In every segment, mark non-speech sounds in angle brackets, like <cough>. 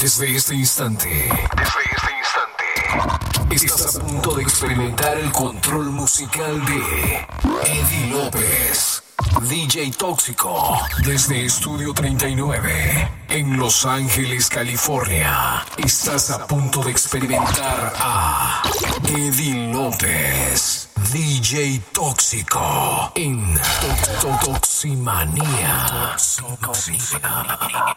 Desde este instante. Desde este instante. Estás a punto de experimentar el control musical de Eddie López. DJ Tóxico. Desde Estudio 39. En Los Ángeles, California. Estás a punto de experimentar a Eddie López. DJ Tóxico en Toximanía. Toximanía.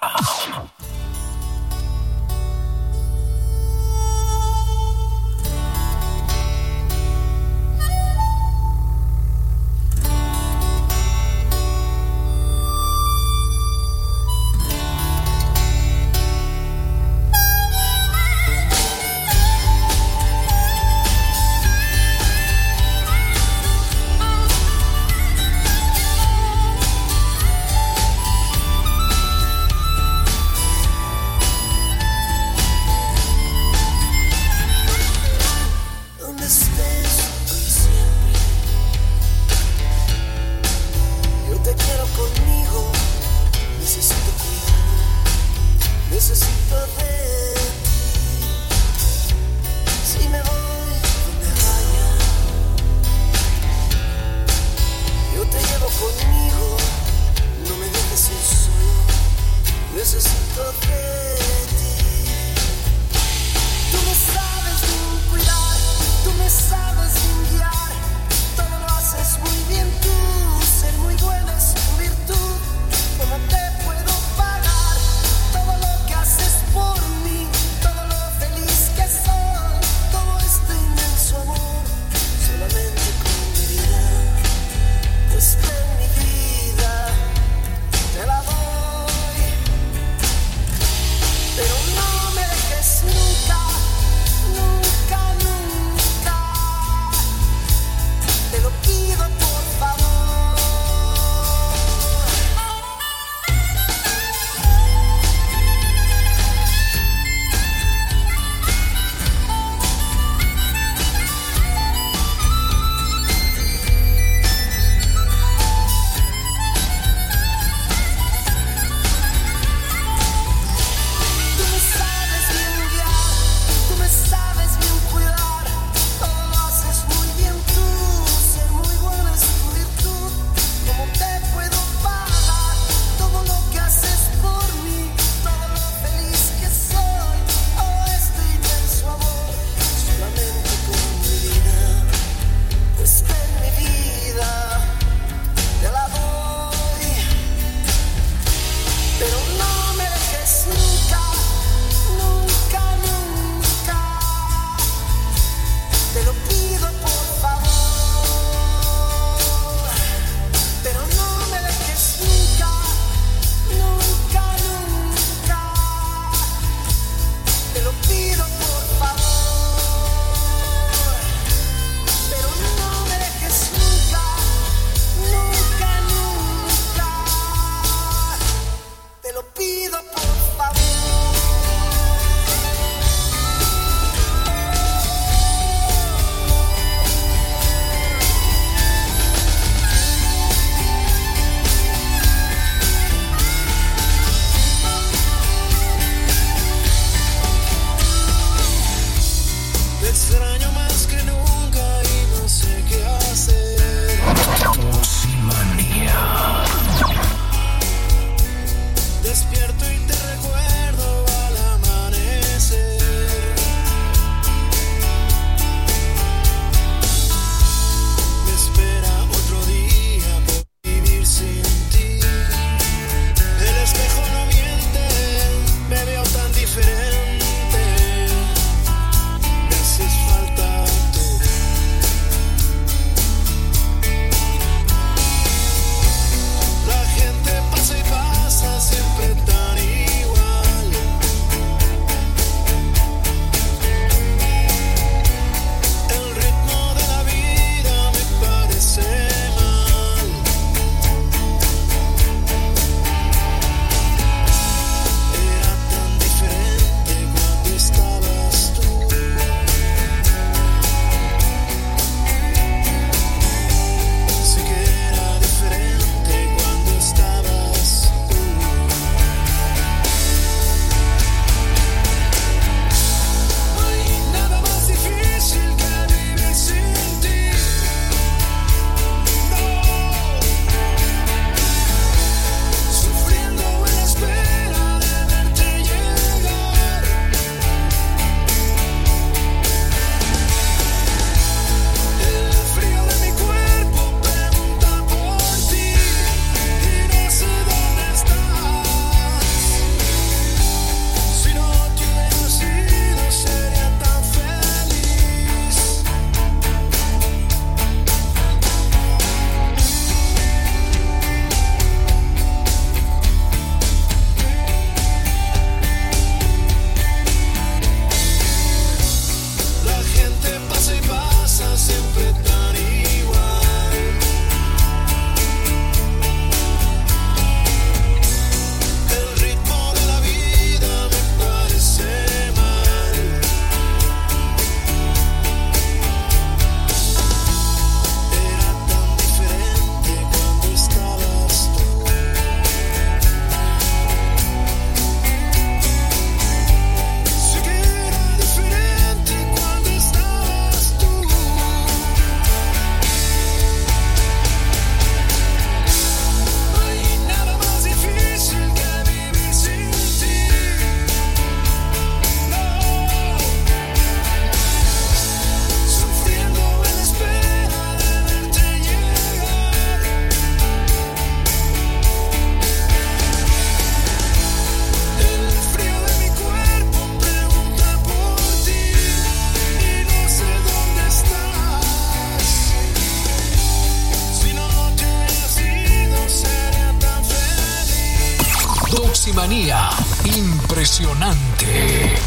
Impresionante.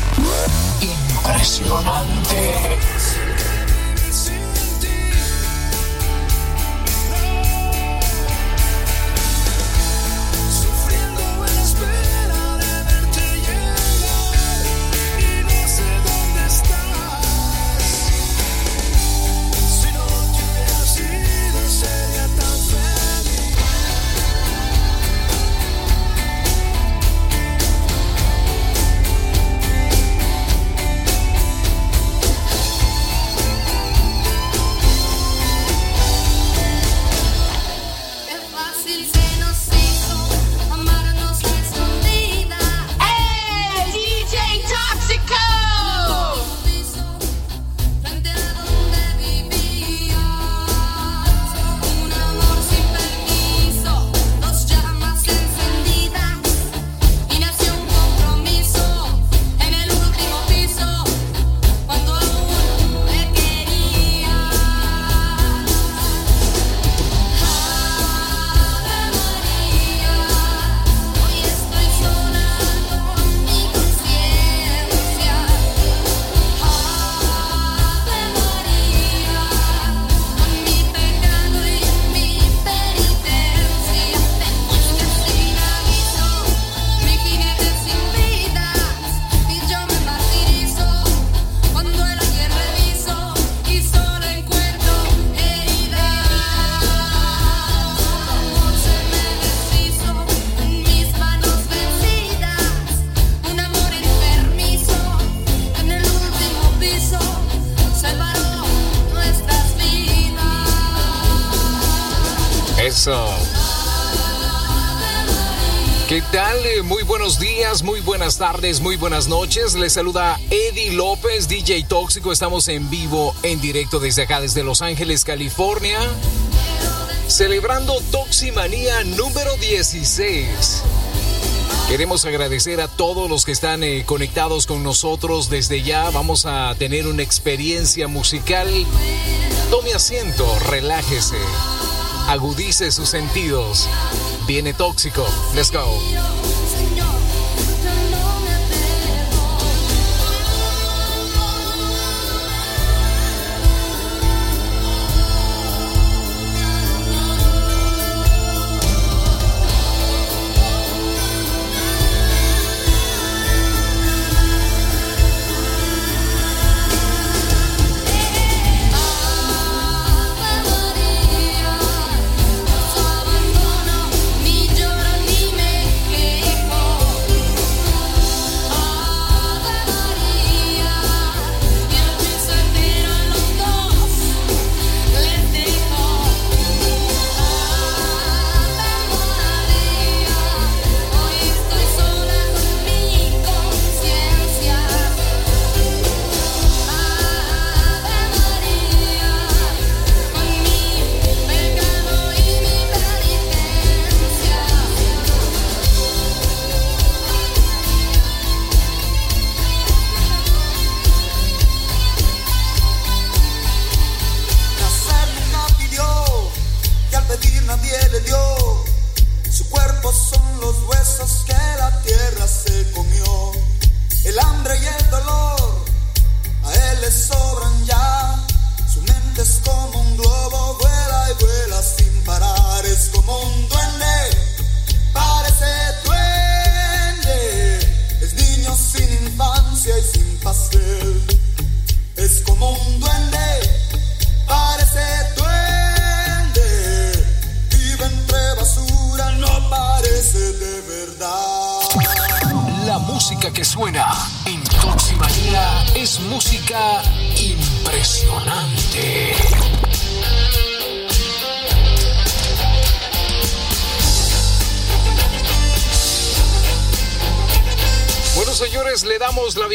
Impresionante. Muy buenas noches. Les saluda Eddie López, DJ Tóxico. Estamos en vivo, en directo desde acá, desde Los Ángeles, California. Celebrando Toximanía número 16. Queremos agradecer a todos los que están eh, conectados con nosotros desde ya. Vamos a tener una experiencia musical. Tome asiento, relájese, agudice sus sentidos. Viene tóxico. Let's go.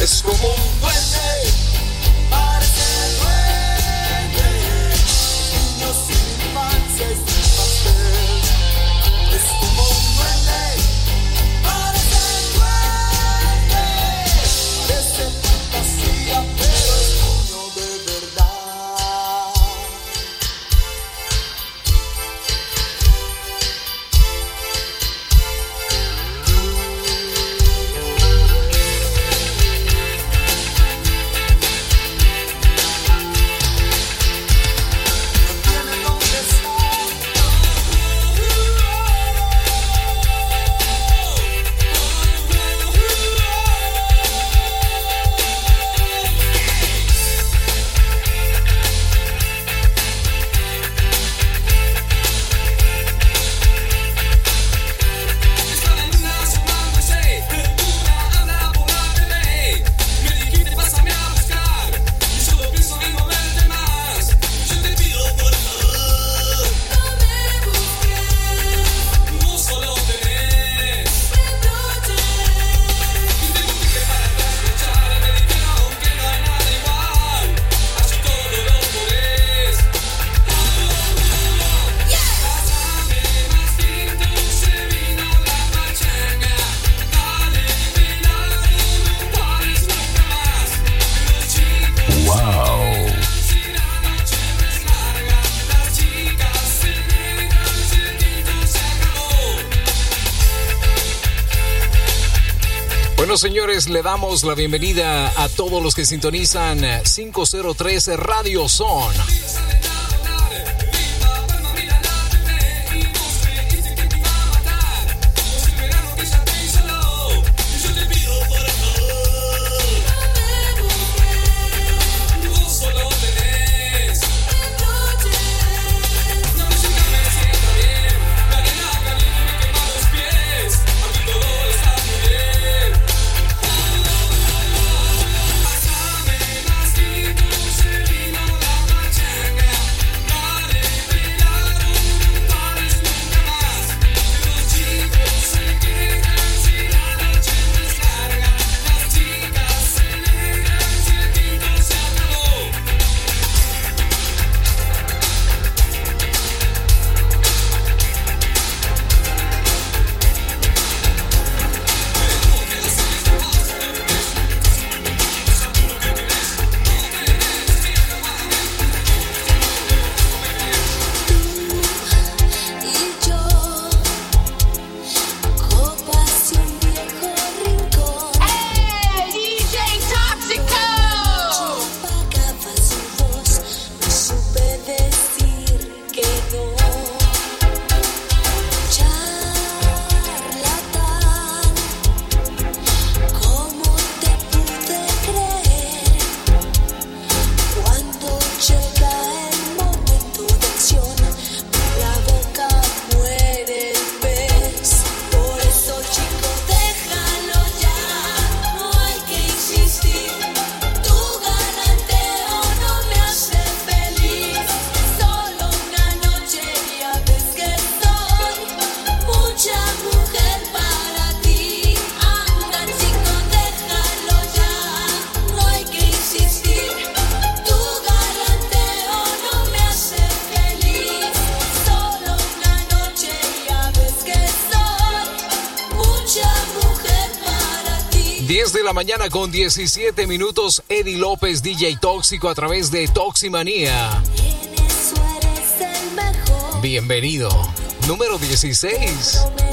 el señores, le damos la bienvenida a todos los que sintonizan 503 Radio Son. Con 17 minutos. Eddie López, DJ Tóxico a través de Toximanía. Bienvenido. Número 16.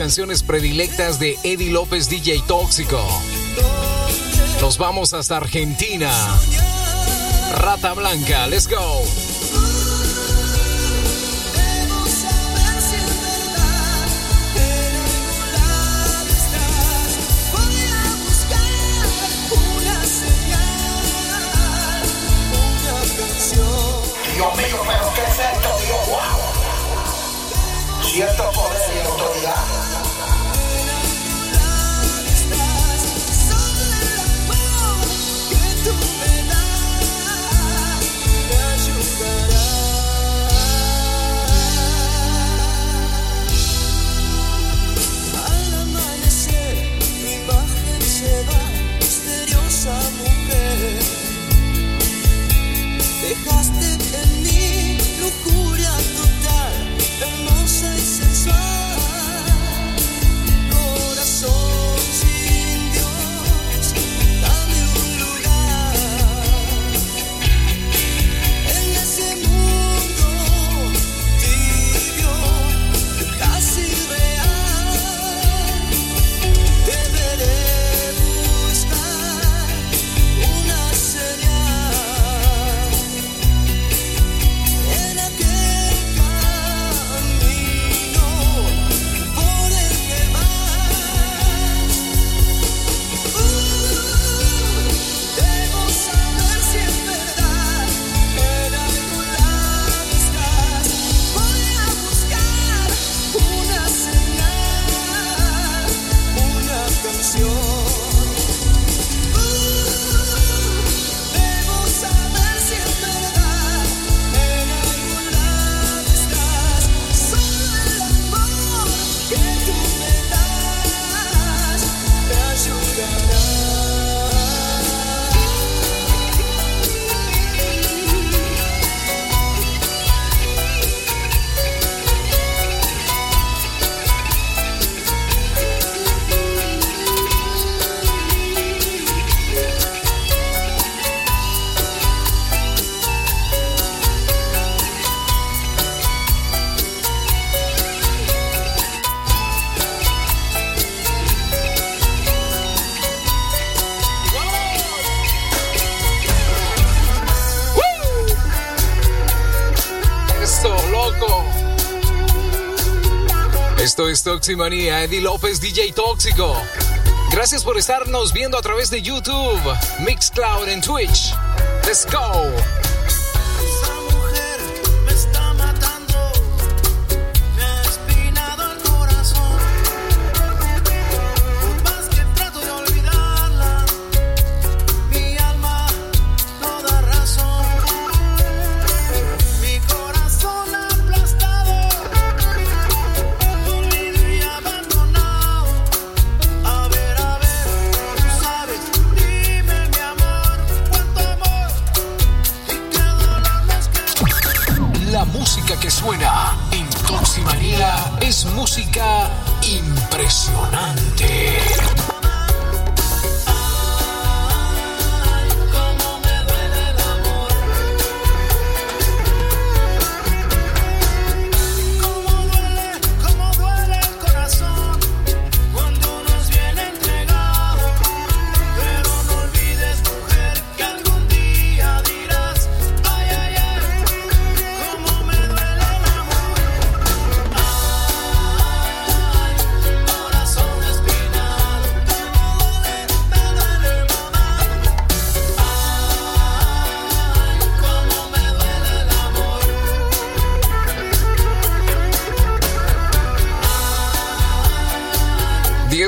canciones predilectas de Eddie López DJ Tóxico. Nos vamos hasta Argentina. Rata Blanca, let's go. Dios mío, pero ¿qué es esto? Dios, wow. Cierto poder y autoridad. y Eddie López, DJ Tóxico. Gracias por estarnos viendo a través de YouTube, Mixcloud en Twitch. Let's go.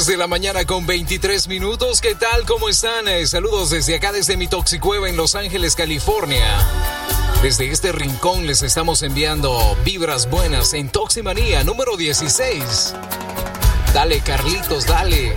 de la mañana con 23 minutos. ¿Qué tal? ¿Cómo están? Eh, saludos desde acá, desde mi Toxicueva en Los Ángeles, California. Desde este rincón les estamos enviando vibras buenas en Toximanía número 16. Dale, Carlitos, dale.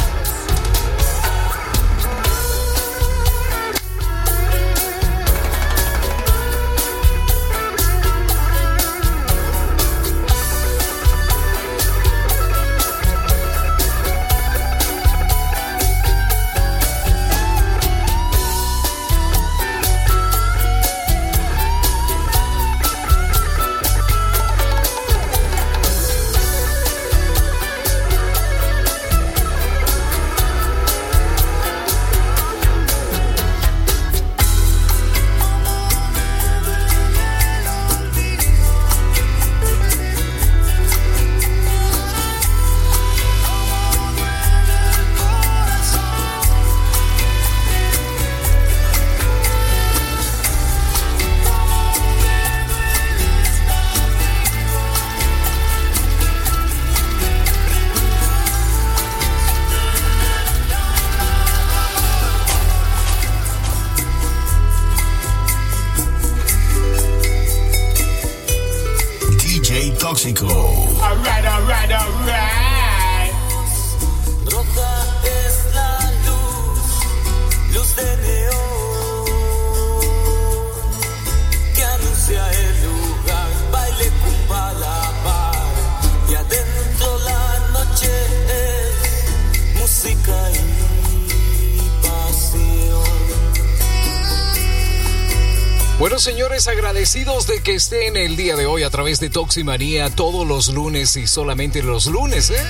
De que estén el día de hoy a través de Toximanía todos los lunes y solamente los lunes, ¿eh?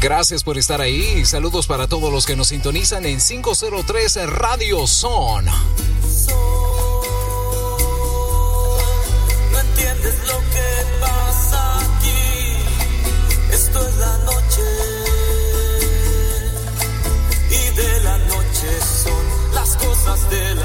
Gracias por estar ahí. Saludos para todos los que nos sintonizan en 503 Radio Son. No entiendes. Esto es la noche. Y de la noche son las cosas del amor.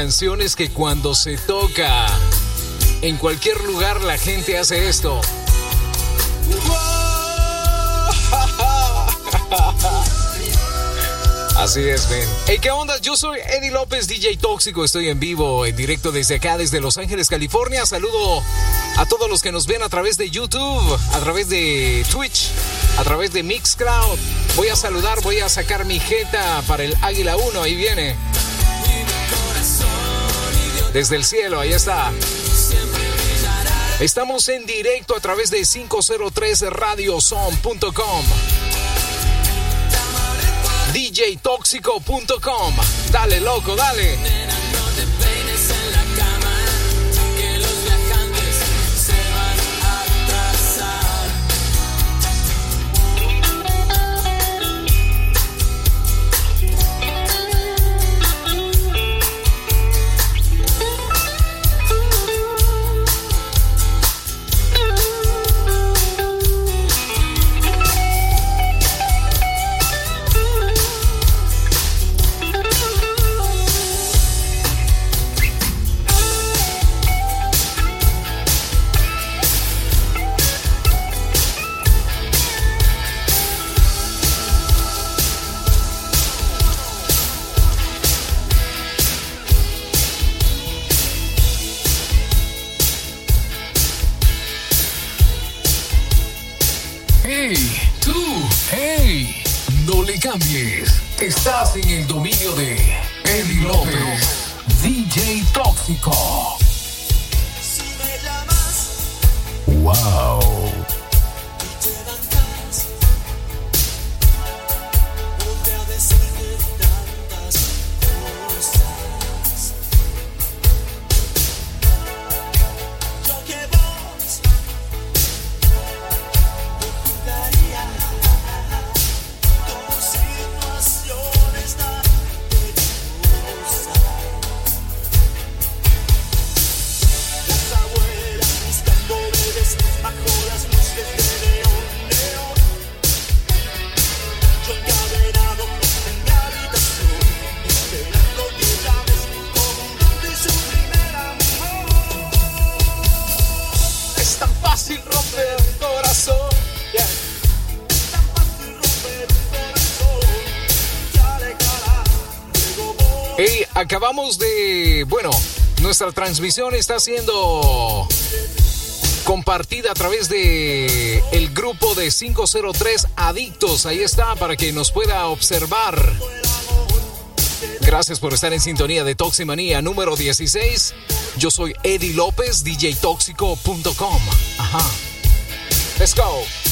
Canciones que cuando se toca en cualquier lugar la gente hace esto. <laughs> Así es, ven. Hey, ¿qué onda? Yo soy Eddie López, DJ Tóxico. Estoy en vivo, en directo desde acá, desde Los Ángeles, California. Saludo a todos los que nos ven a través de YouTube, a través de Twitch, a través de Mixcloud. Voy a saludar, voy a sacar mi jeta para el Águila 1. Ahí viene. Desde el cielo, ahí está. Estamos en directo a través de 503radiozone.com. DJTóxico.com. Dale, loco, dale. acabamos de, bueno, nuestra transmisión está siendo compartida a través de el grupo de 503 Adictos. Ahí está para que nos pueda observar. Gracias por estar en sintonía de Toximanía número 16. Yo soy Eddie López, DJTóxico.com. Ajá. Let's go.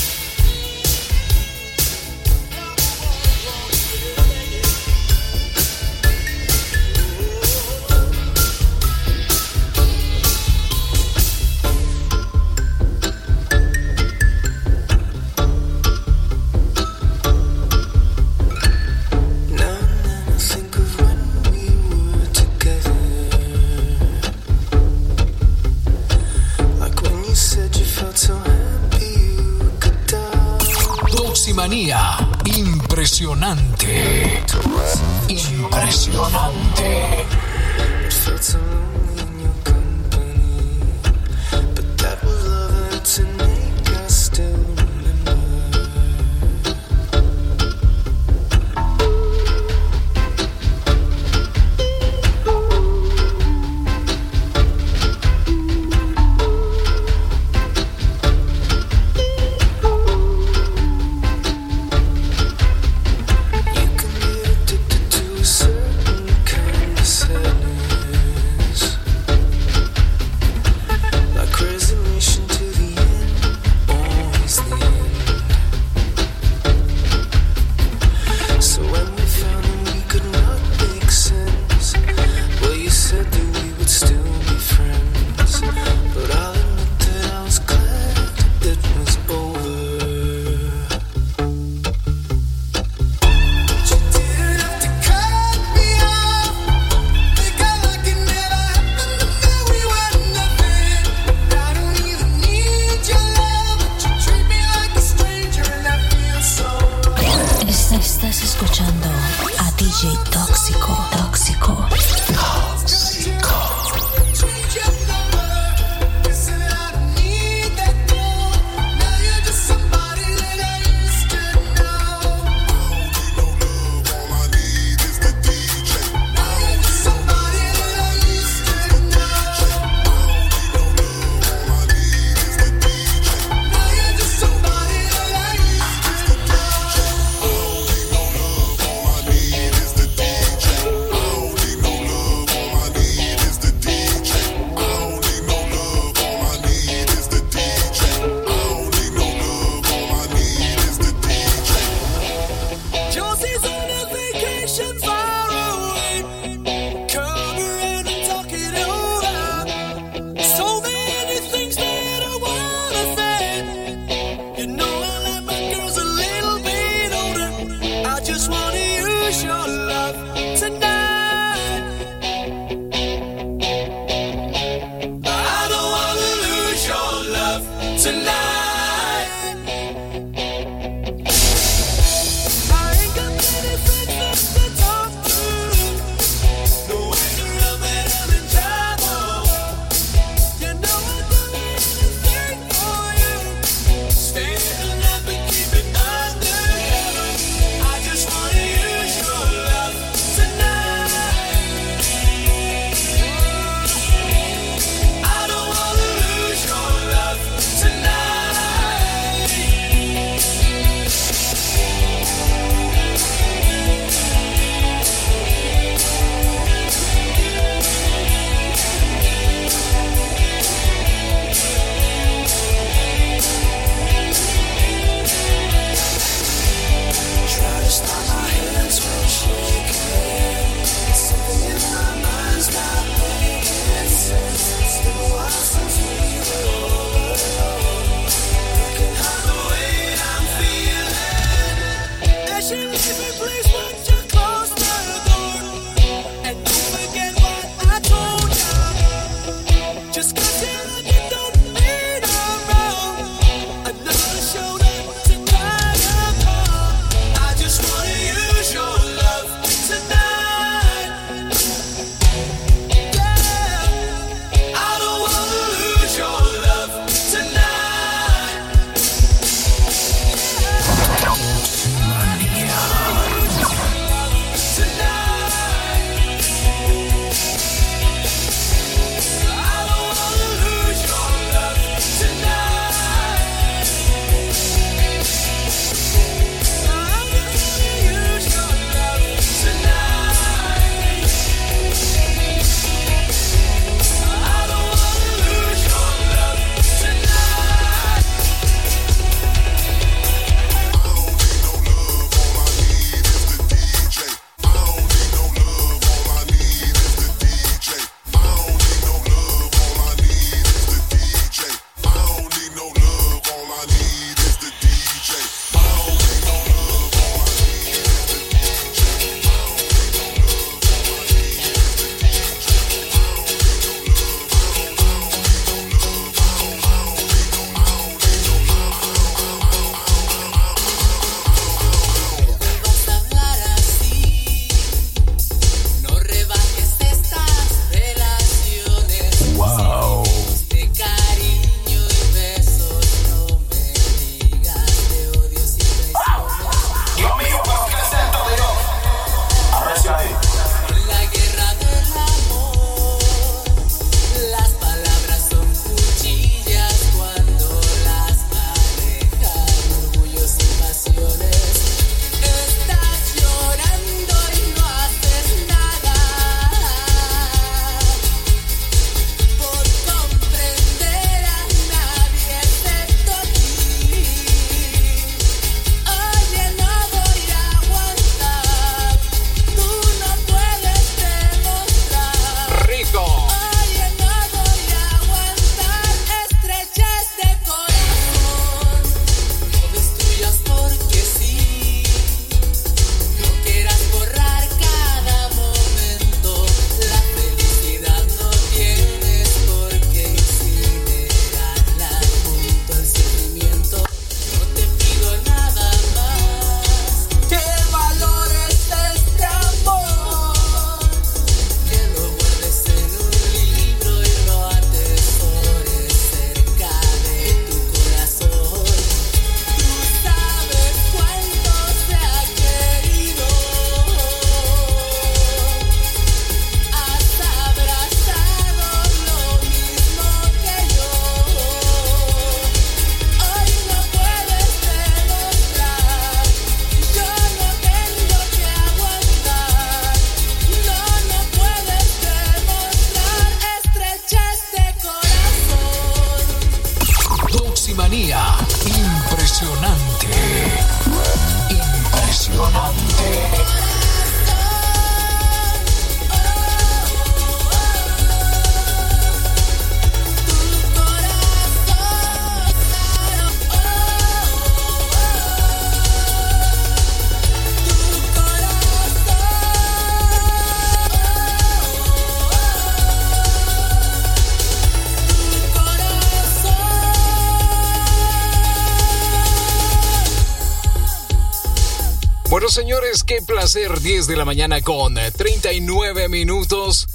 Placer. 10 de la mañana con 39 minutos.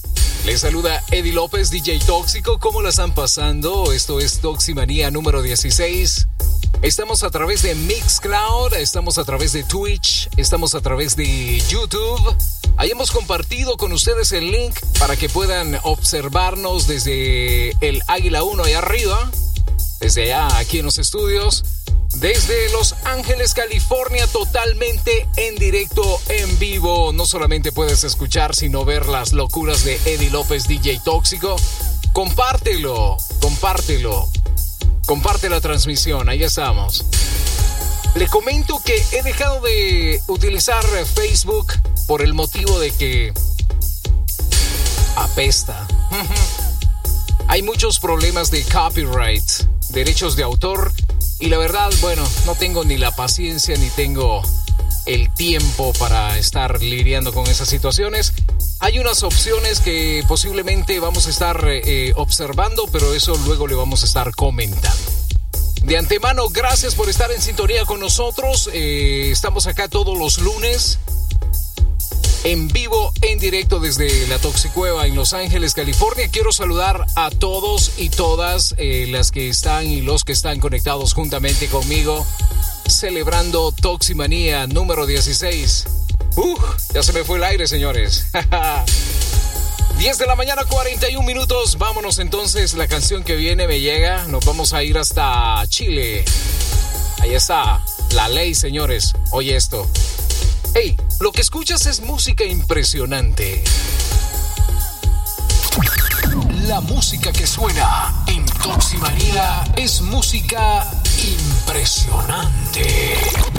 Les saluda Eddie López, DJ Tóxico. ¿Cómo la están pasando? Esto es Toximanía número 16. Estamos a través de Mixcloud, estamos a través de Twitch, estamos a través de YouTube. Ahí hemos compartido con ustedes el link para que puedan observarnos desde el Águila 1 ahí arriba, desde allá aquí en los estudios. Desde Los Ángeles, California, totalmente en directo, en vivo. No solamente puedes escuchar, sino ver las locuras de Eddie López, DJ Tóxico. Compártelo, compártelo. Comparte la transmisión, ahí estamos. Le comento que he dejado de utilizar Facebook por el motivo de que apesta. <laughs> Hay muchos problemas de copyright, derechos de autor y la verdad, bueno, no tengo ni la paciencia ni tengo el tiempo para estar lidiando con esas situaciones. Hay unas opciones que posiblemente vamos a estar eh, observando, pero eso luego le vamos a estar comentando. De antemano, gracias por estar en sintonía con nosotros. Eh, estamos acá todos los lunes en vivo, en directo desde la Toxicueva en Los Ángeles, California. Quiero saludar a todos y todas eh, las que están y los que están conectados juntamente conmigo, celebrando Toximanía número 16. Uh, ya se me fue el aire, señores. <laughs> 10 de la mañana, 41 minutos. Vámonos entonces. La canción que viene me llega. Nos vamos a ir hasta Chile. Ahí está. La ley, señores. Oye esto. Hey, lo que escuchas es música impresionante. La música que suena en Toximanía es música impresionante.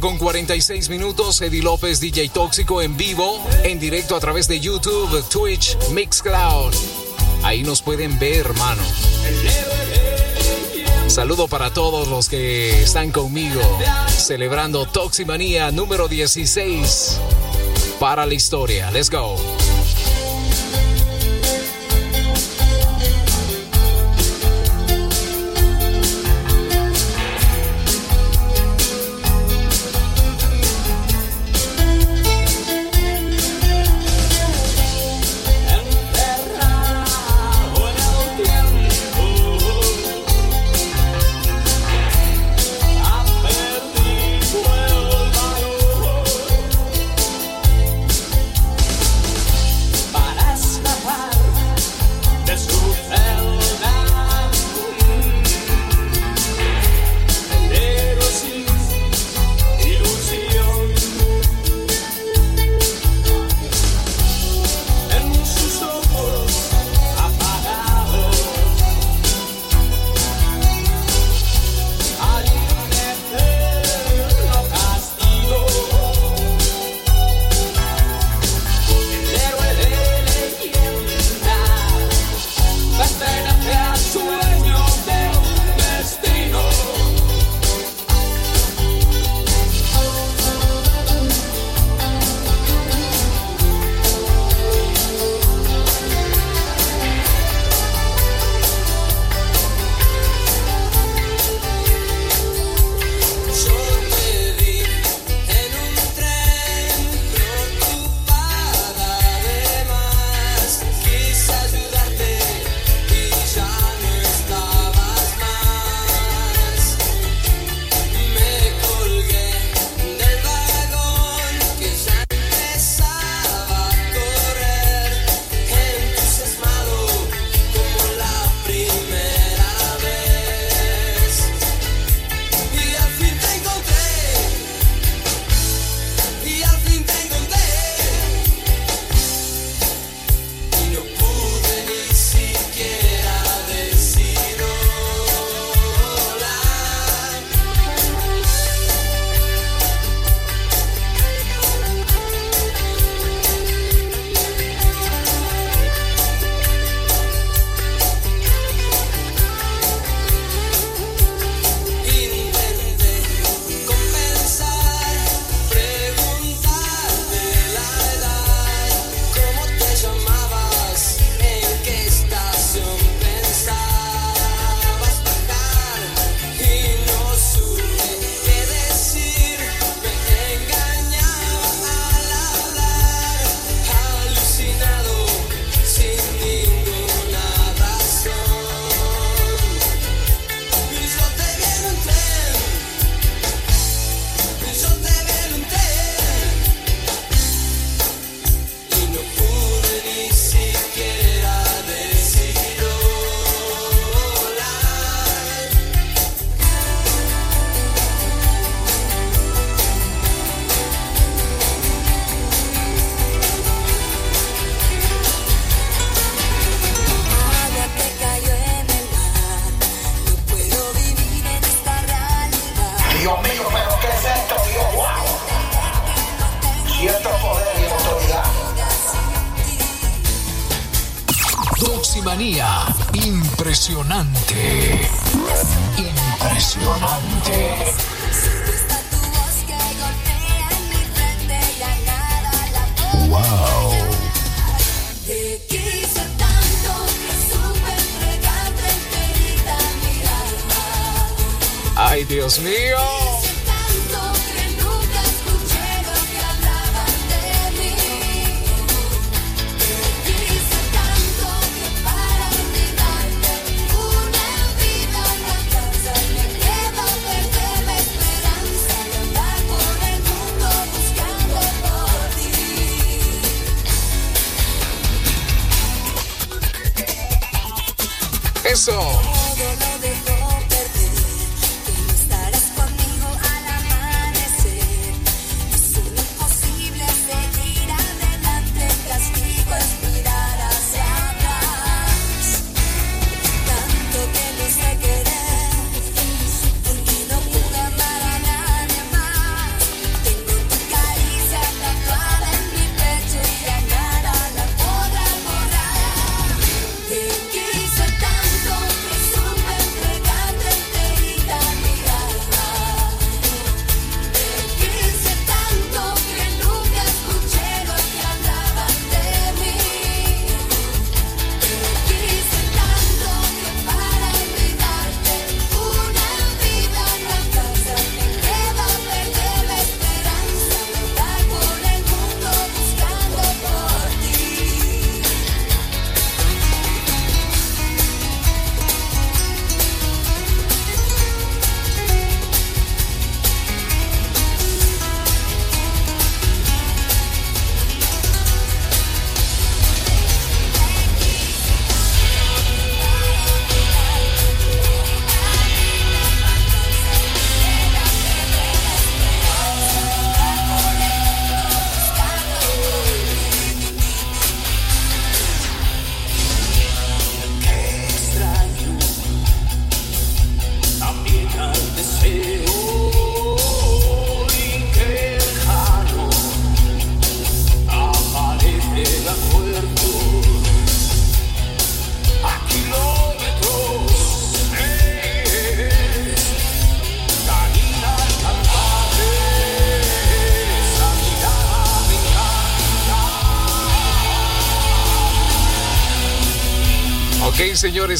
con 46 minutos. Eddie López, DJ Tóxico en vivo, en directo a través de YouTube, Twitch, Mixcloud. Ahí nos pueden ver, hermano. Saludo para todos los que están conmigo celebrando Toximanía número 16 para la historia. Let's go.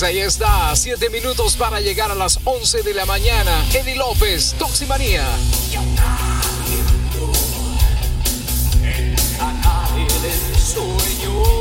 Señores, ahí está. Siete minutos para llegar a las 11 de la mañana. Eddie López, Toximanía. Pero tu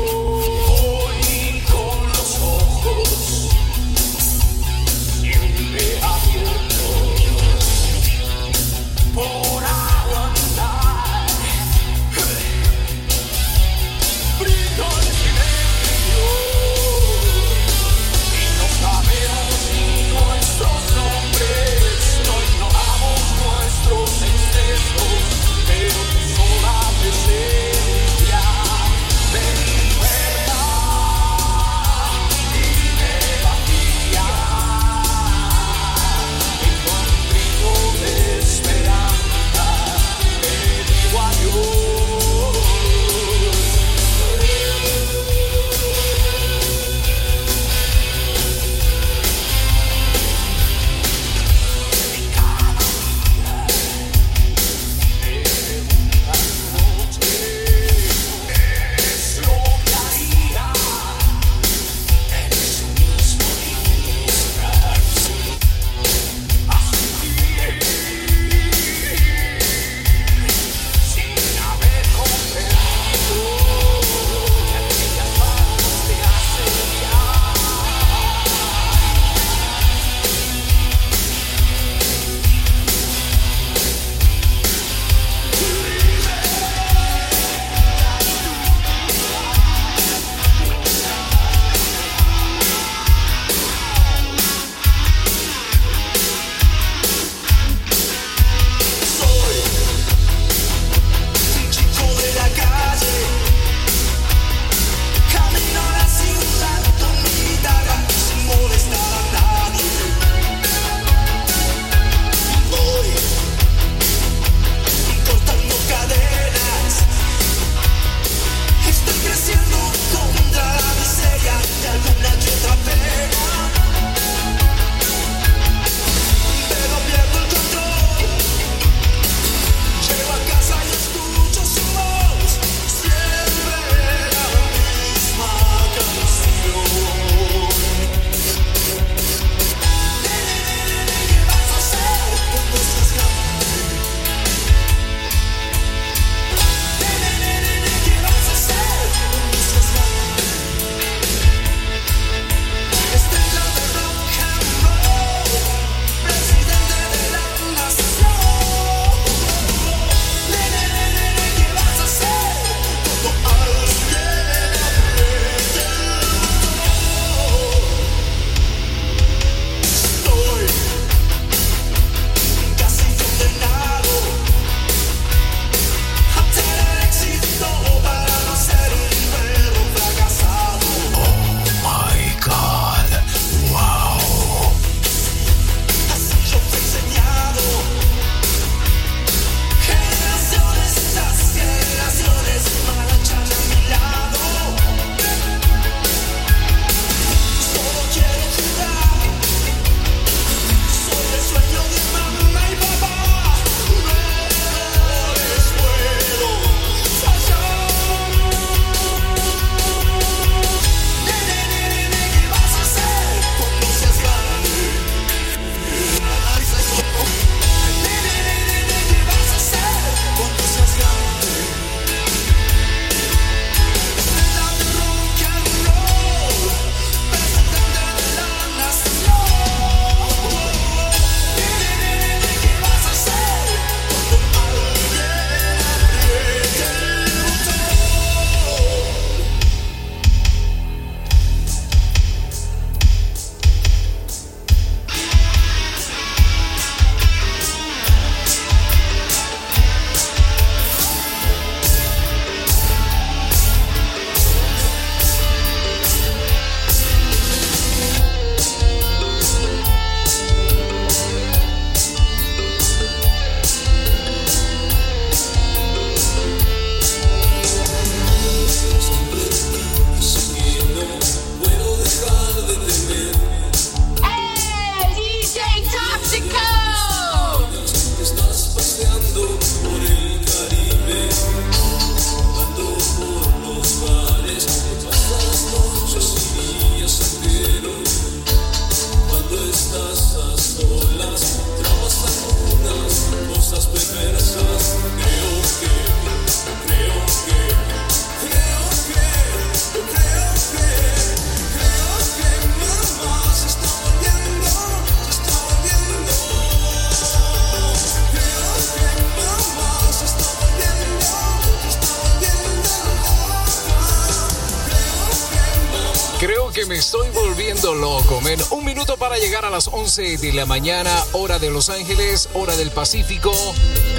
Los Ángeles, hora del Pacífico.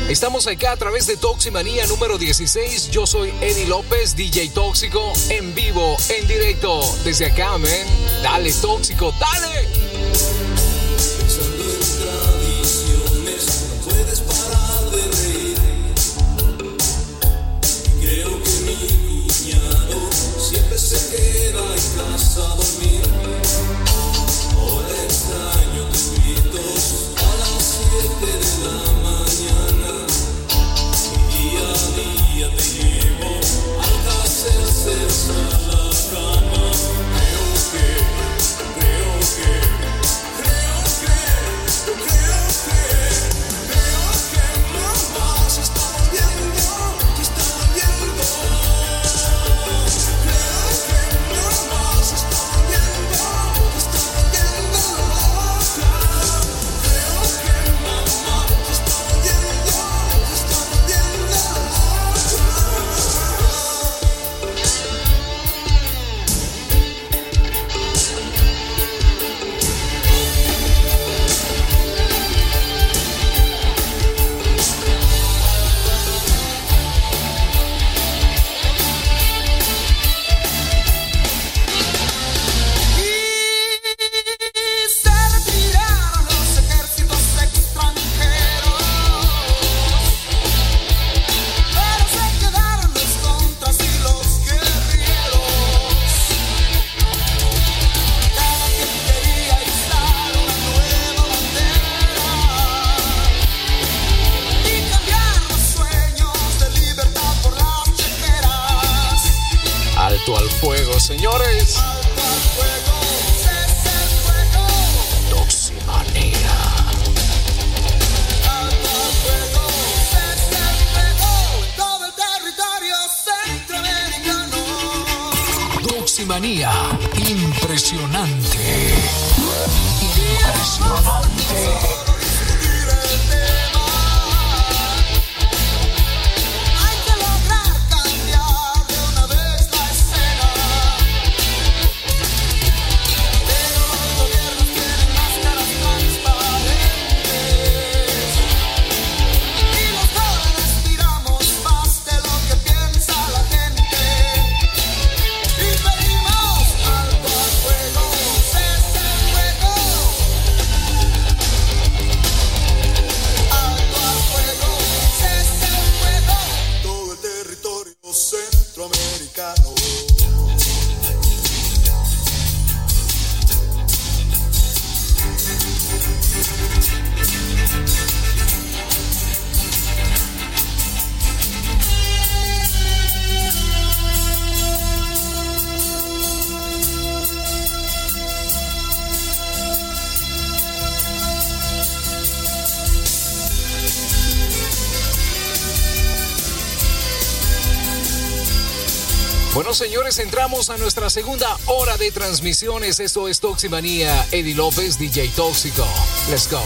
Estamos acá a través de Toximanía número 16. Yo soy Eddie López, DJ Tóxico, en vivo, en directo. Desde acá, amén. Dale, Tóxico, dale. manía. Impresionante. Impresionante. señores, entramos a nuestra segunda hora de transmisiones. Esto es Toximanía. Eddie López, DJ Tóxico. Let's go.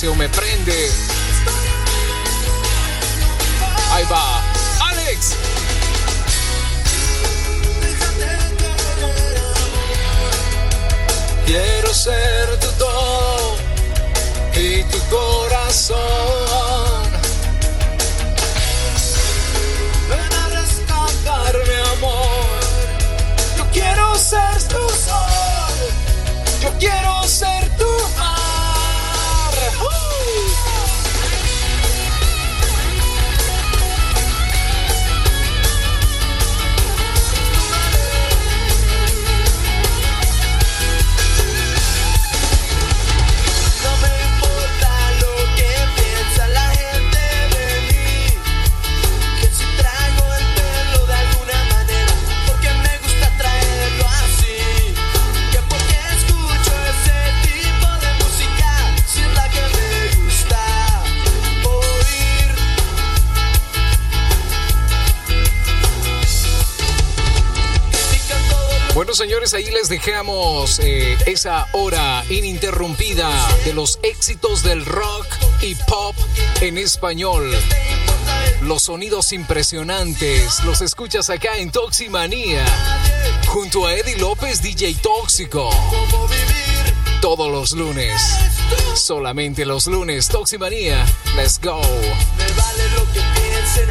seu mercado dejamos eh, esa hora ininterrumpida de los éxitos del rock y pop en español. Los sonidos impresionantes los escuchas acá en Toximanía, junto a Eddie López, DJ Tóxico. Todos los lunes, solamente los lunes, Toximanía, let's go. Me vale lo que piensen,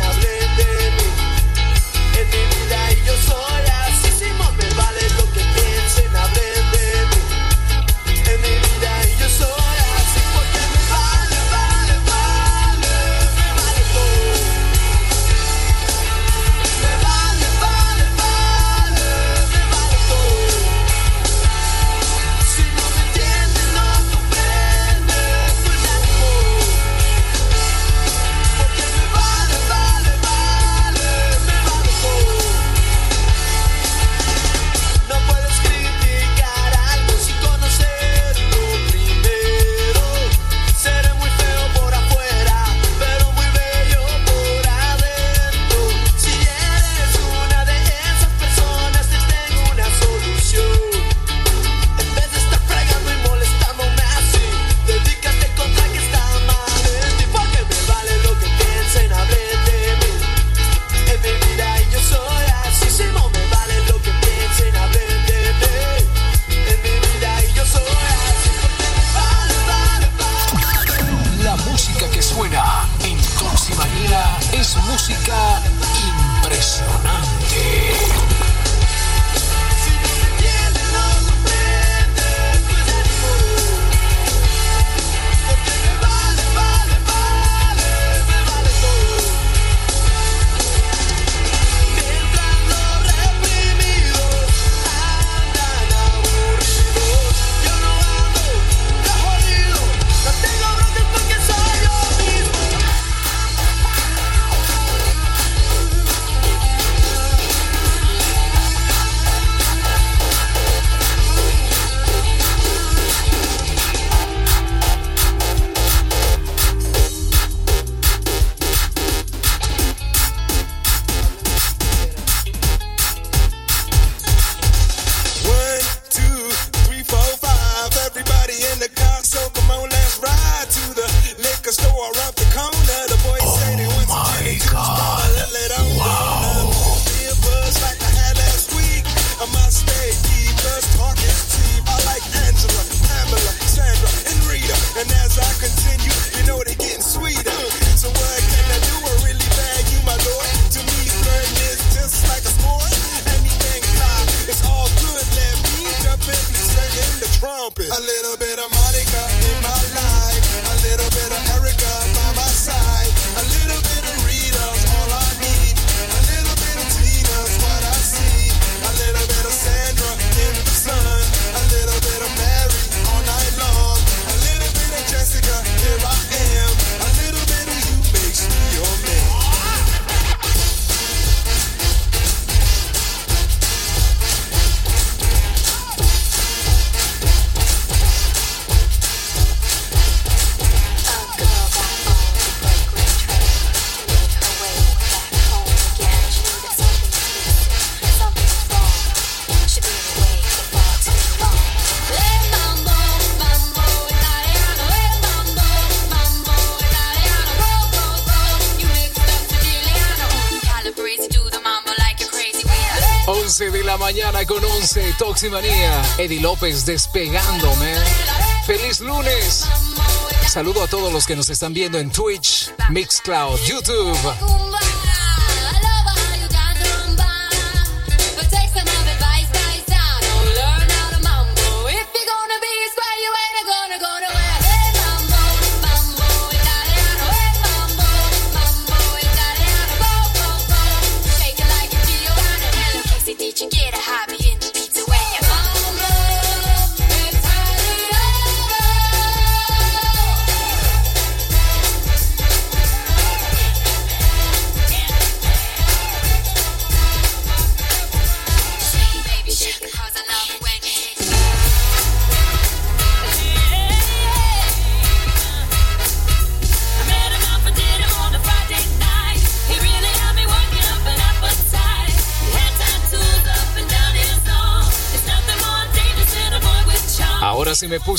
Toximanía. Eddie López despegándome. Feliz lunes. Saludo a todos los que nos están viendo en Twitch, Mixcloud, YouTube.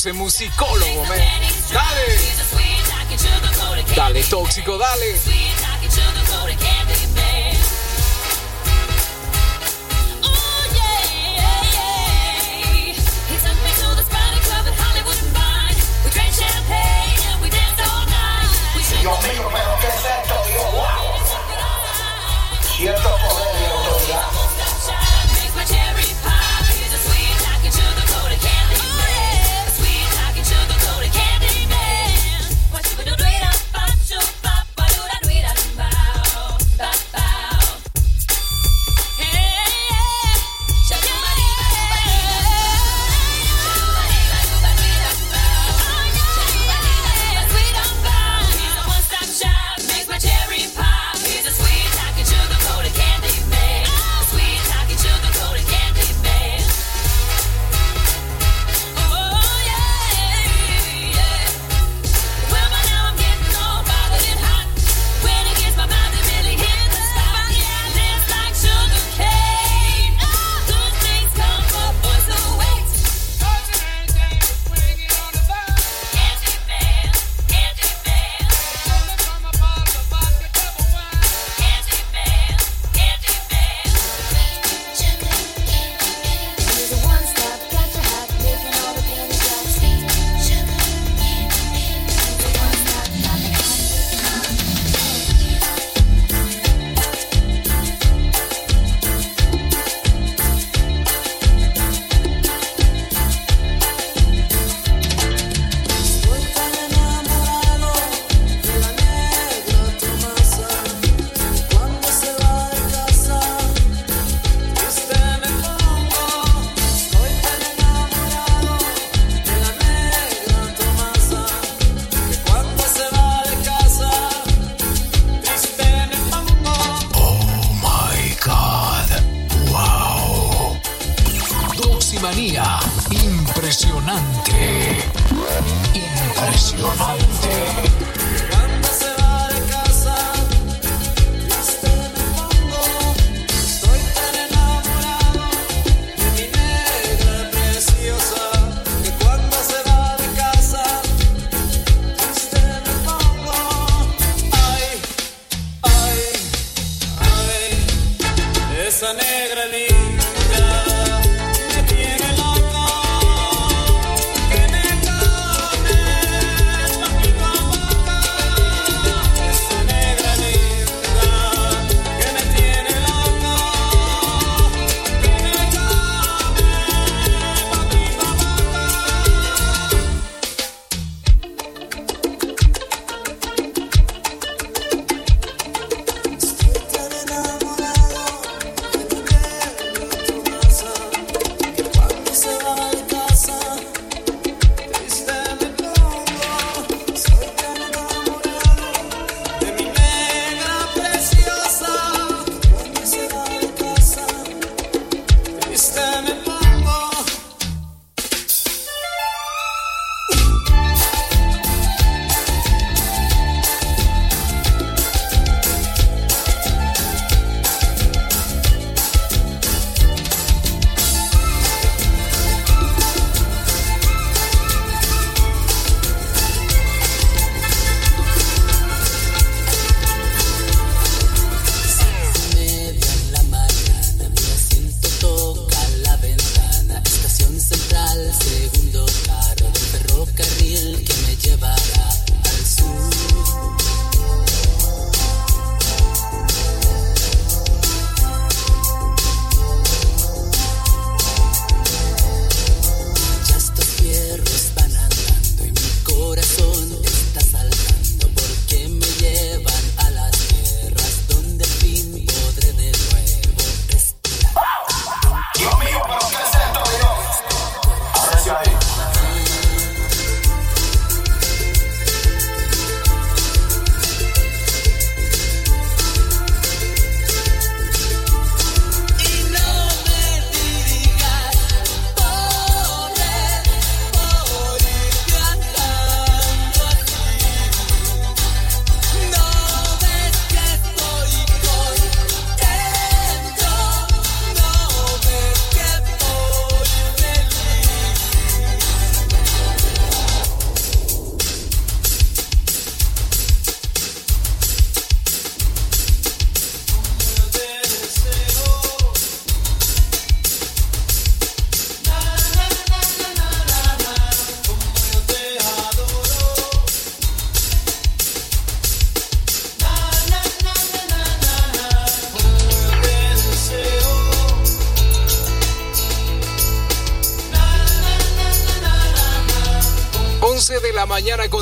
puse musicólogo, man. Dale. Dale, tóxico, dale.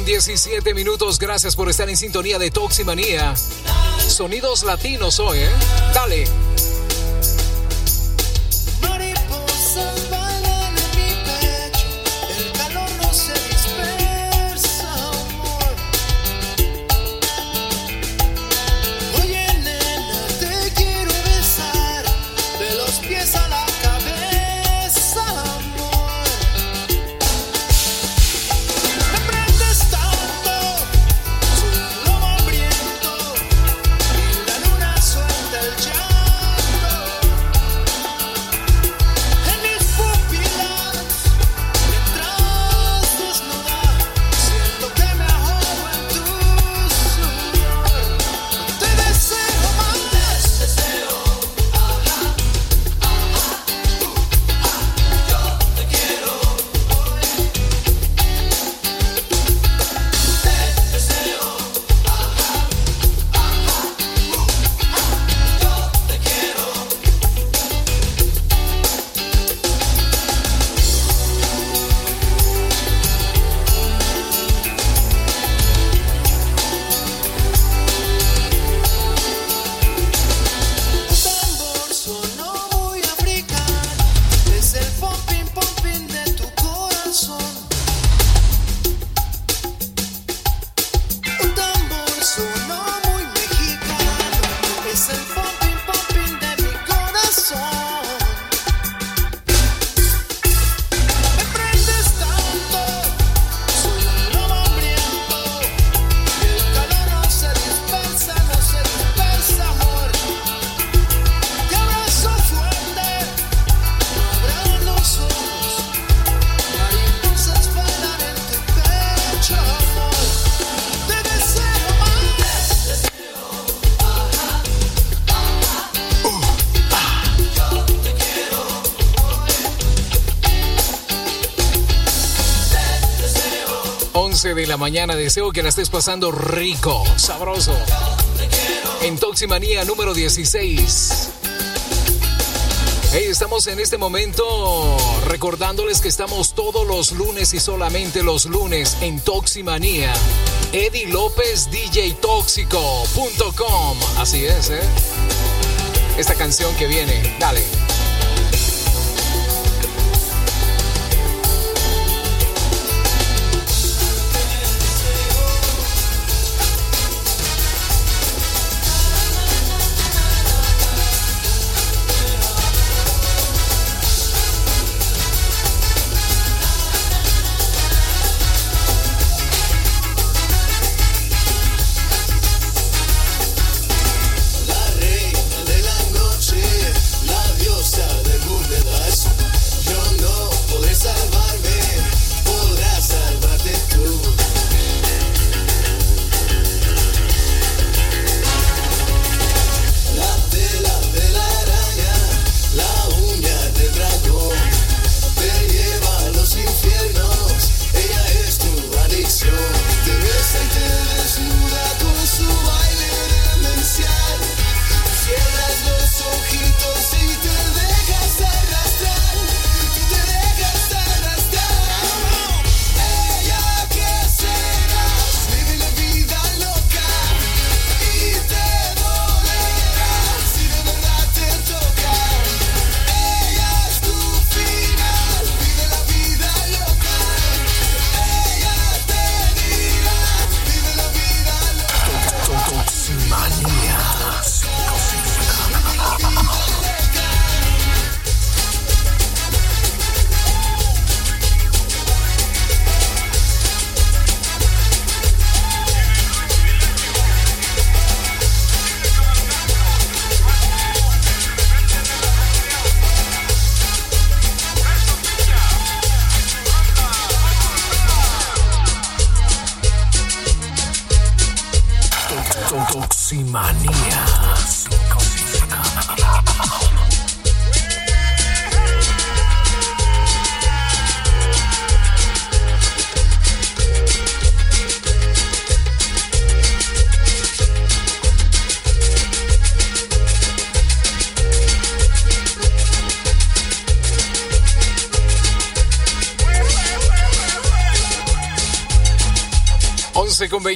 17 minutos. Gracias por estar en sintonía de Toximanía. Sonidos latinos hoy, ¿eh? Dale. mañana. Deseo que la estés pasando rico, sabroso. En Toximanía número 16. Hey, estamos en este momento recordándoles que estamos todos los lunes y solamente los lunes en Toximanía. Eddie López, DJ Tóxico.com. Así es, ¿eh? Esta canción que viene, dale.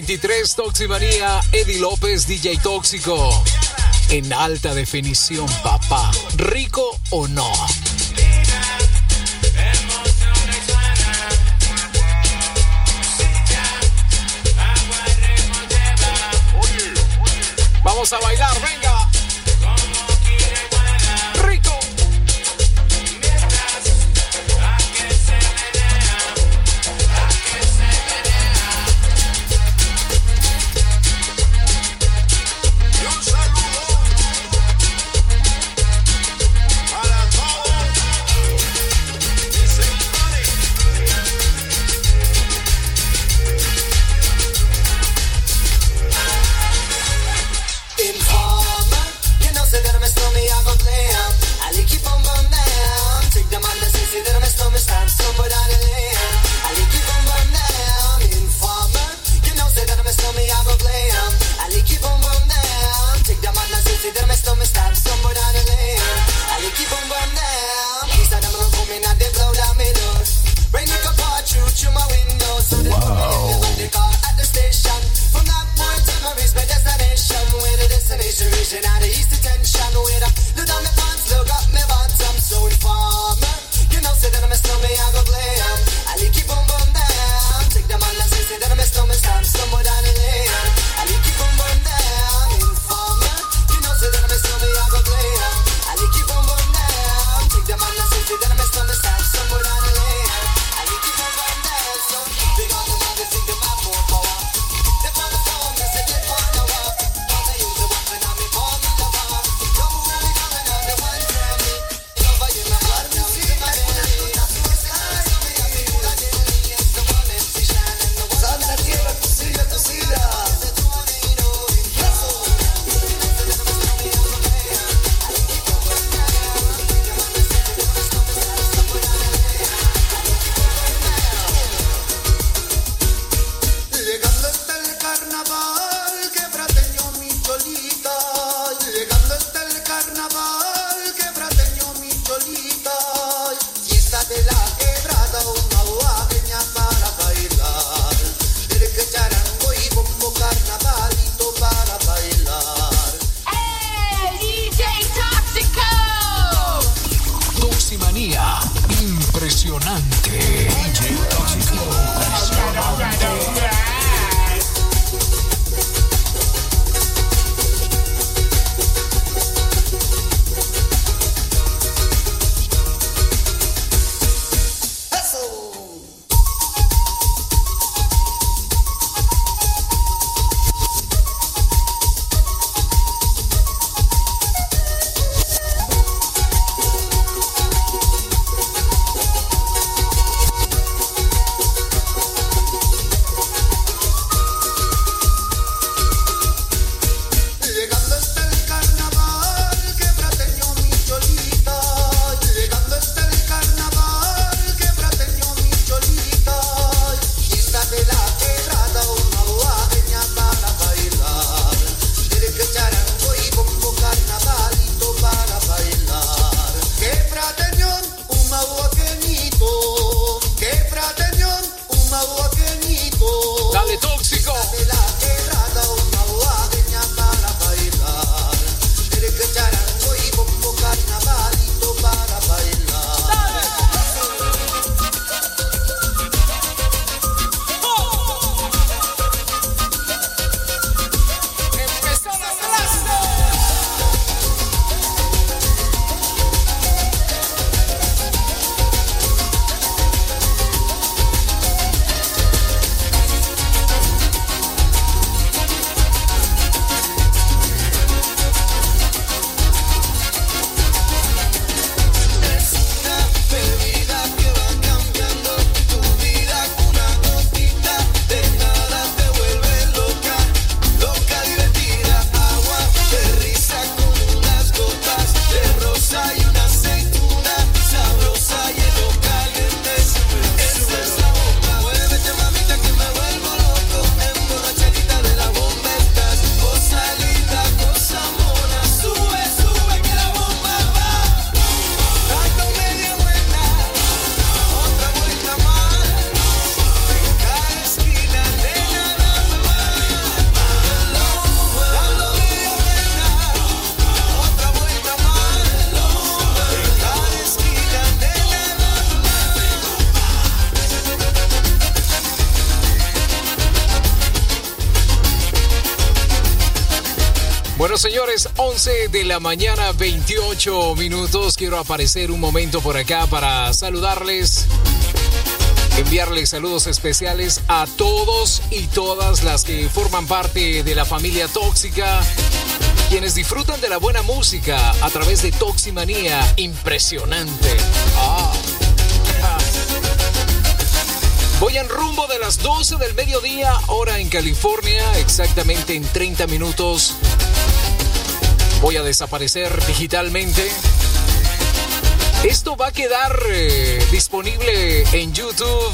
12 con 23, Toximanía, Eddie López, DJ Tóxico. En alta definición, papá. ¿Rico o no? La mañana, 28 minutos. Quiero aparecer un momento por acá para saludarles. Enviarles saludos especiales a todos y todas las que forman parte de la familia tóxica, quienes disfrutan de la buena música a través de Toximanía. Impresionante. Ah. Voy en rumbo de las 12 del mediodía, hora en California, exactamente en 30 minutos. Voy a desaparecer digitalmente. Esto va a quedar eh, disponible en YouTube.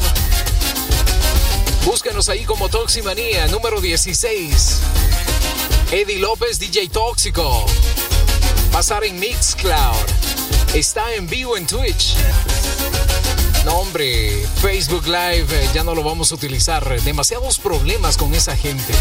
Búscanos ahí como Toximanía, número 16. Eddie López, DJ Tóxico. Pasar en Mixcloud. Está en vivo en Twitch. No, hombre, Facebook Live eh, ya no lo vamos a utilizar. Demasiados problemas con esa gente.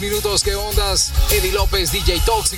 minutos. ¿Qué ondas? Eddie López, DJ Tox.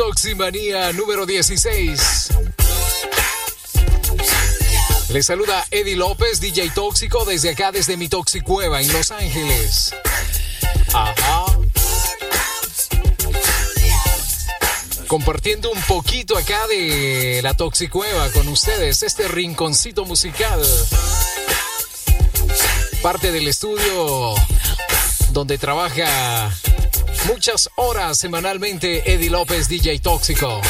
Toximanía número 16. Les saluda Eddie López, DJ Tóxico, desde acá, desde mi Toxicueva en Los Ángeles. Ajá. Compartiendo un poquito acá de la Toxicueva con ustedes, este rinconcito musical. Parte del estudio donde trabaja Muchas horas semanalmente Eddie López, DJ Tóxico.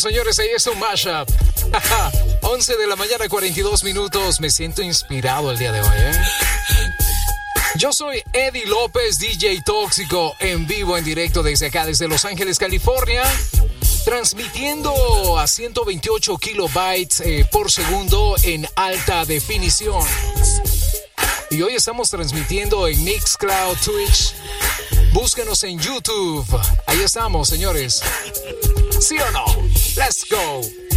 señores, ahí es un mashup. <laughs> 11 de la mañana, 42 minutos. Me siento inspirado el día de hoy. ¿eh? Yo soy Eddie López, DJ Tóxico, en vivo, en directo desde acá, desde Los Ángeles, California. Transmitiendo a 128 kilobytes eh, por segundo en alta definición. Y hoy estamos transmitiendo en Mixcloud, Twitch. Búsquenos en YouTube. Ahí estamos, señores. ¿Sí o no? Let's go.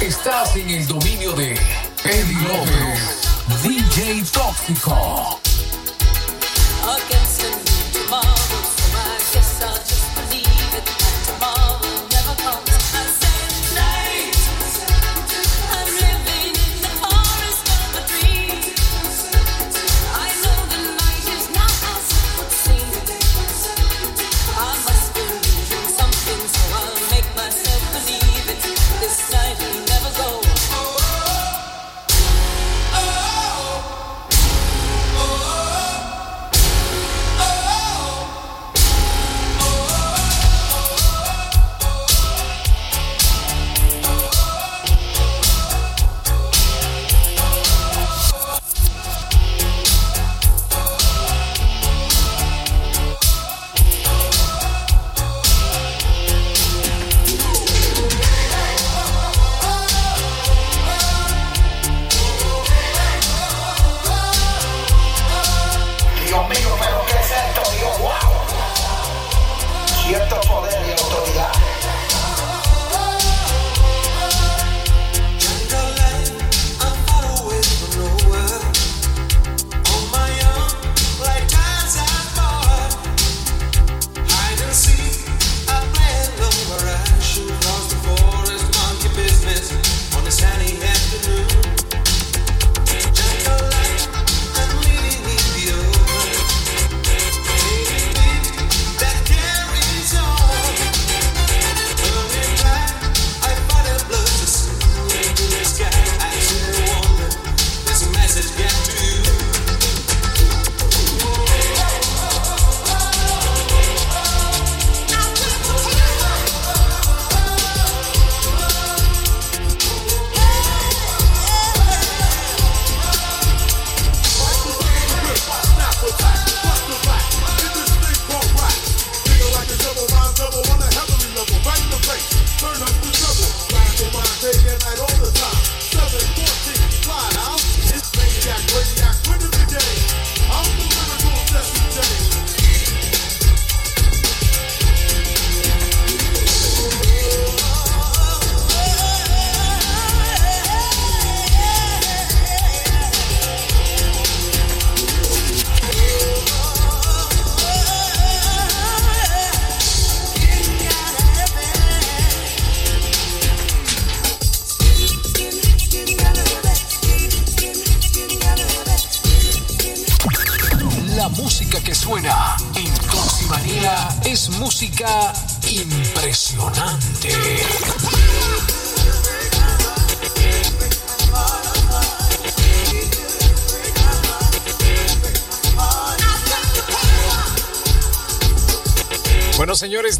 Estás en el dominio de Eddie López, DJ Tóxico.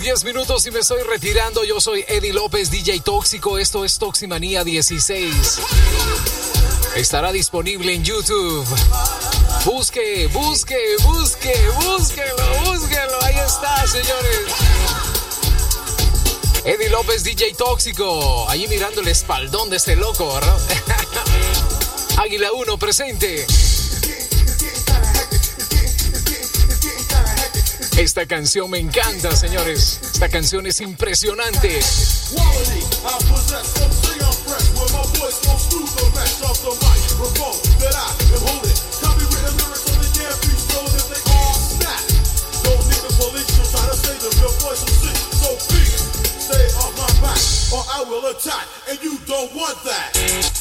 10 minutos y me estoy retirando. Yo soy Eddie López, DJ Tóxico. Esto es Toximanía 16. Estará disponible en YouTube. Busque, busque, busque, búsquelo, búsquelo. Ahí está, señores. Eddie López, DJ Tóxico. Allí mirando el espaldón de este loco, ¿verdad? <laughs> Águila 1 presente. Esta canción me encanta, señores. Esta canción es impresionante. Or I will attack, and you don't want that.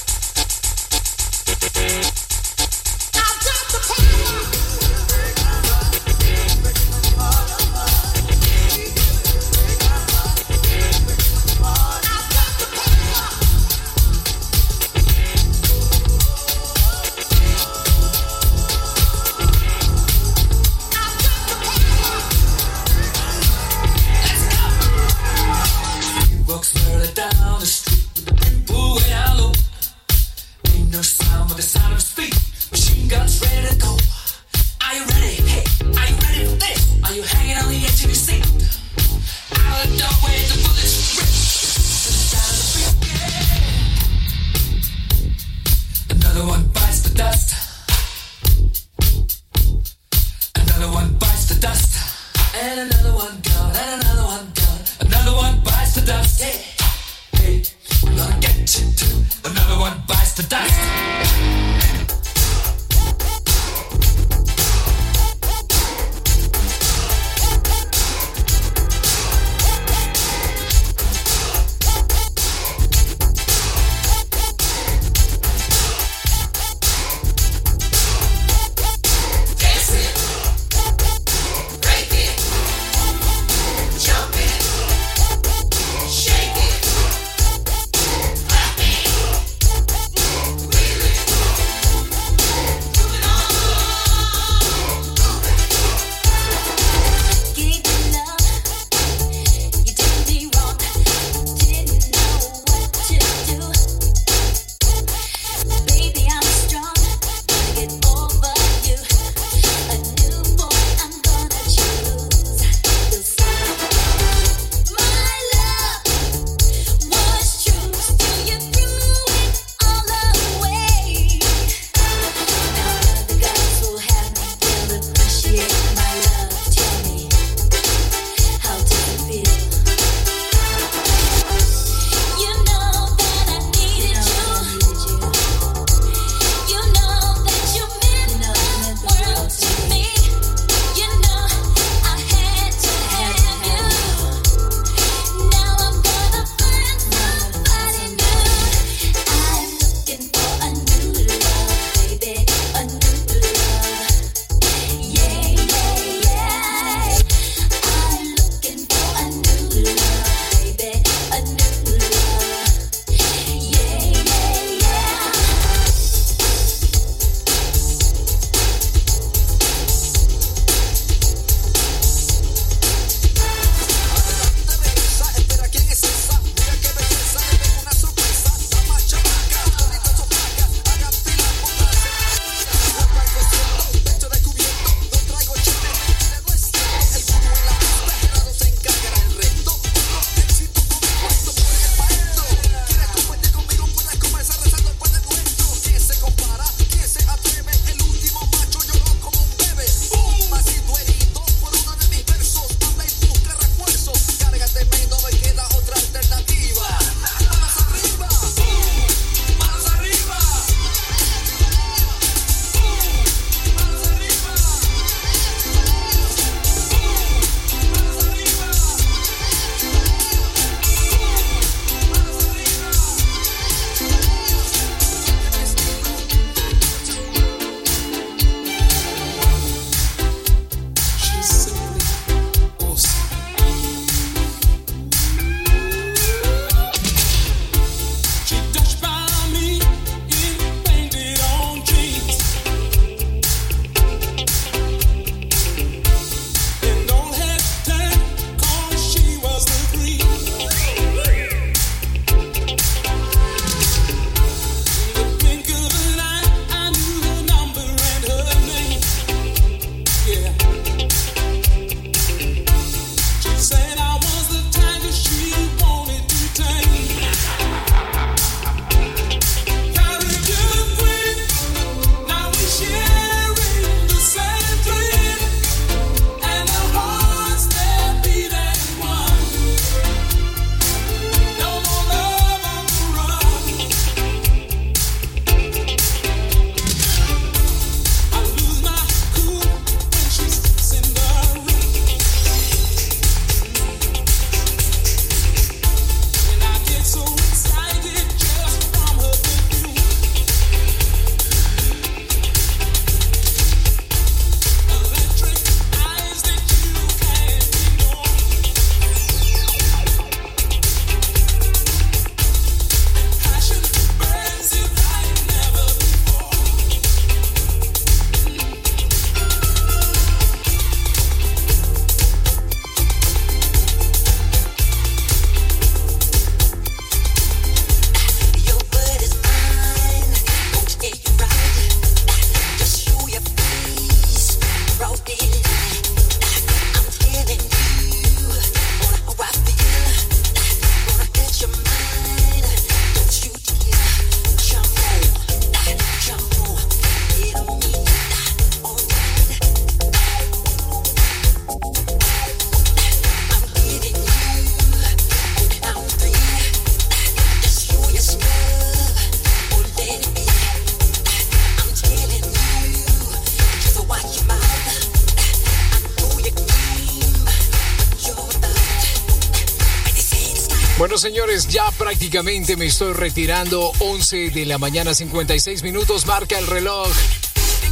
Prácticamente me estoy retirando. 11 de la mañana, 56 minutos, marca el reloj.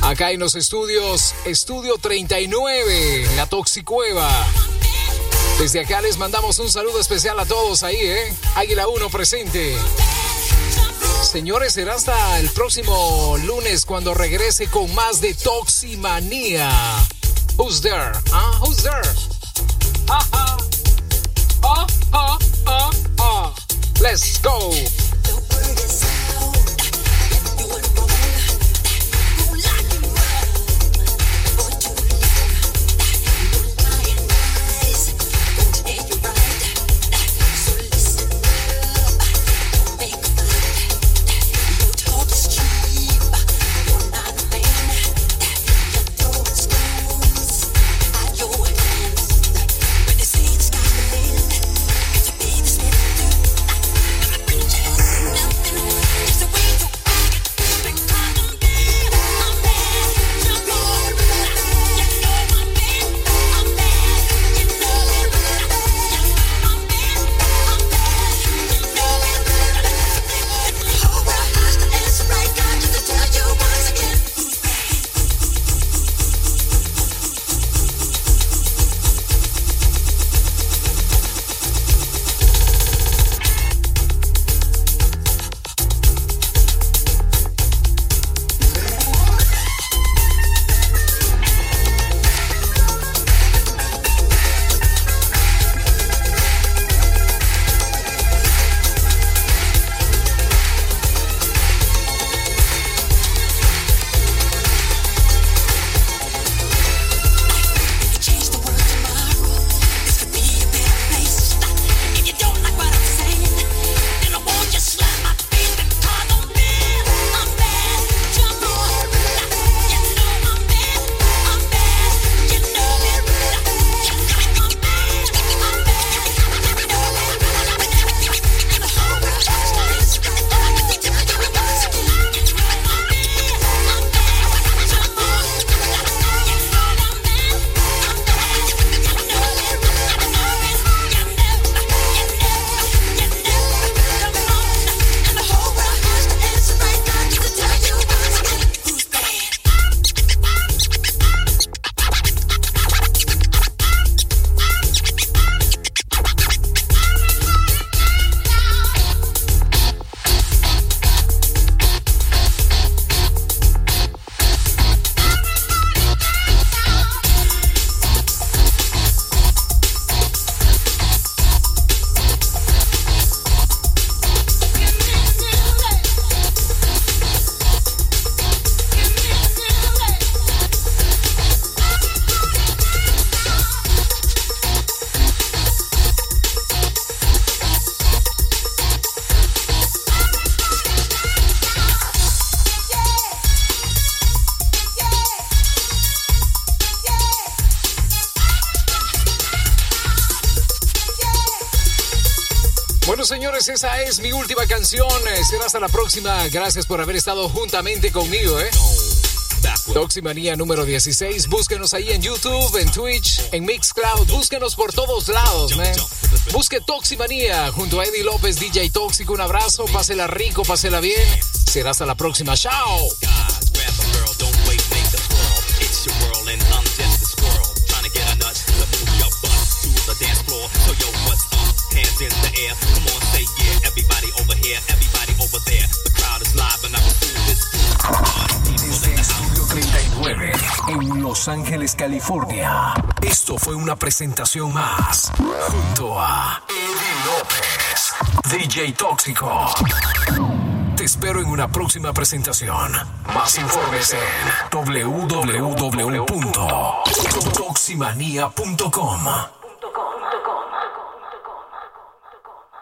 Acá en los estudios, estudio 39, la Toxicueva. Desde acá les mandamos un saludo especial a todos ahí, ¿eh? Águila 1 presente. Señores, será hasta el próximo lunes cuando regrese con más de Toximanía. Who's there? ¿Ah? Who's there? Es mi última canción. Eh, Será hasta la próxima. Gracias por haber estado juntamente conmigo, ¿eh? Toximanía número 16. Búsquenos ahí en YouTube, en Twitch, en Mixcloud. Búsquenos por todos lados, man. Busque Toximanía junto a Eddie López, DJ Tóxico. Un abrazo. Pásela rico, pásela bien. Será hasta la próxima. Chao. California. Esto fue una presentación más junto a Eddie López, DJ Tóxico. Te espero en una próxima presentación. Más informes en www.toximanía.com.